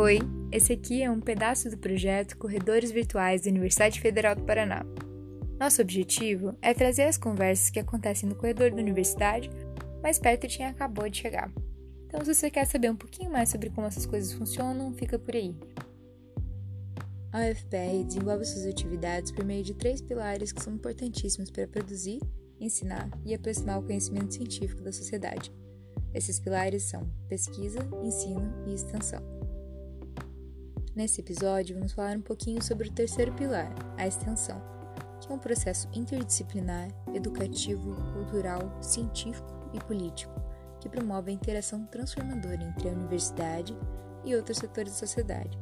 Oi, esse aqui é um pedaço do projeto Corredores Virtuais da Universidade Federal do Paraná. Nosso objetivo é trazer as conversas que acontecem no corredor da universidade mais perto de quem acabou de chegar. Então, se você quer saber um pouquinho mais sobre como essas coisas funcionam, fica por aí. A UFPR desenvolve suas atividades por meio de três pilares que são importantíssimos para produzir, ensinar e aproximar o conhecimento científico da sociedade. Esses pilares são pesquisa, ensino e extensão. Nesse episódio, vamos falar um pouquinho sobre o terceiro pilar, a extensão, que é um processo interdisciplinar, educativo, cultural, científico e político que promove a interação transformadora entre a universidade e outros setores da sociedade,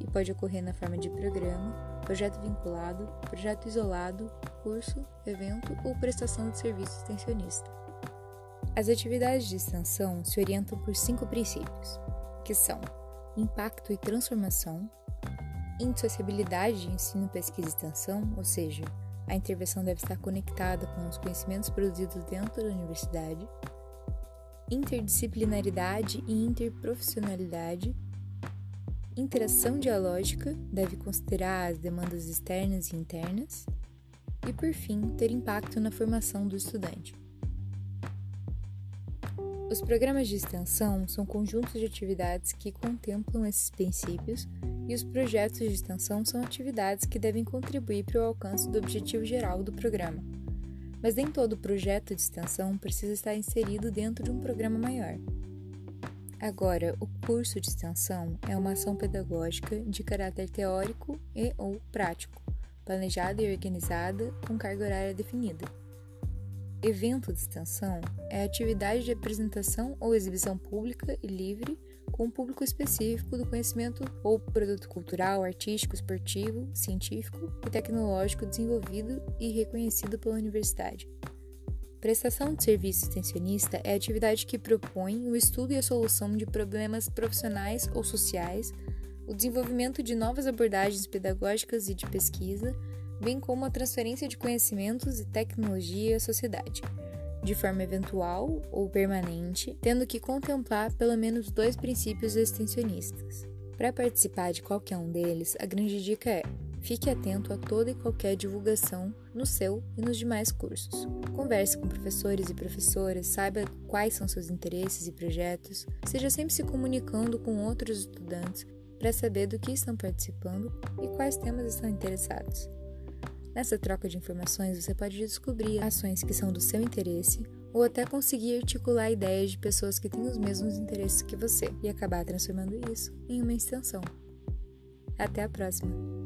e pode ocorrer na forma de programa, projeto vinculado, projeto isolado, curso, evento ou prestação de serviço extensionista. As atividades de extensão se orientam por cinco princípios, que são impacto e transformação, indissociabilidade de ensino, pesquisa e extensão, ou seja, a intervenção deve estar conectada com os conhecimentos produzidos dentro da universidade, interdisciplinaridade e interprofissionalidade, interação dialógica, deve considerar as demandas externas e internas, e por fim, ter impacto na formação do estudante. Os programas de extensão são conjuntos de atividades que contemplam esses princípios e os projetos de extensão são atividades que devem contribuir para o alcance do objetivo geral do programa. Mas nem todo projeto de extensão precisa estar inserido dentro de um programa maior. Agora, o curso de extensão é uma ação pedagógica de caráter teórico e ou prático, planejada e organizada com carga horária definida. Evento de extensão é atividade de apresentação ou exibição pública e livre com um público específico do conhecimento ou produto cultural, artístico, esportivo, científico e tecnológico desenvolvido e reconhecido pela universidade. Prestação de serviço extensionista é a atividade que propõe o estudo e a solução de problemas profissionais ou sociais, o desenvolvimento de novas abordagens pedagógicas e de pesquisa, bem como a transferência de conhecimentos e tecnologia à sociedade de forma eventual ou permanente, tendo que contemplar pelo menos dois princípios extensionistas. Para participar de qualquer um deles, a grande dica é: fique atento a toda e qualquer divulgação no seu e nos demais cursos. Converse com professores e professoras, saiba quais são seus interesses e projetos, seja sempre se comunicando com outros estudantes para saber do que estão participando e quais temas estão interessados. Nessa troca de informações, você pode descobrir ações que são do seu interesse ou até conseguir articular ideias de pessoas que têm os mesmos interesses que você e acabar transformando isso em uma extensão. Até a próxima!